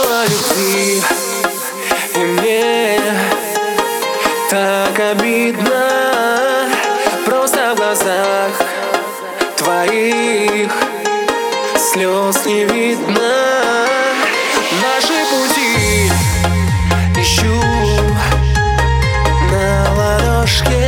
пути И мне так обидно Просто в глазах твоих Слез не видно. Наши пути ищу на ладошке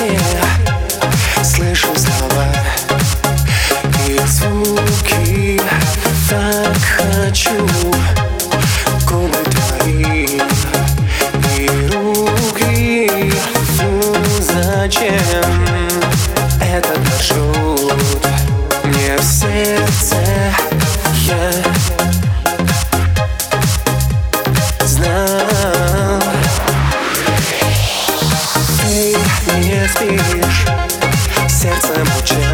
Yeah. chcę mu cię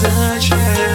such a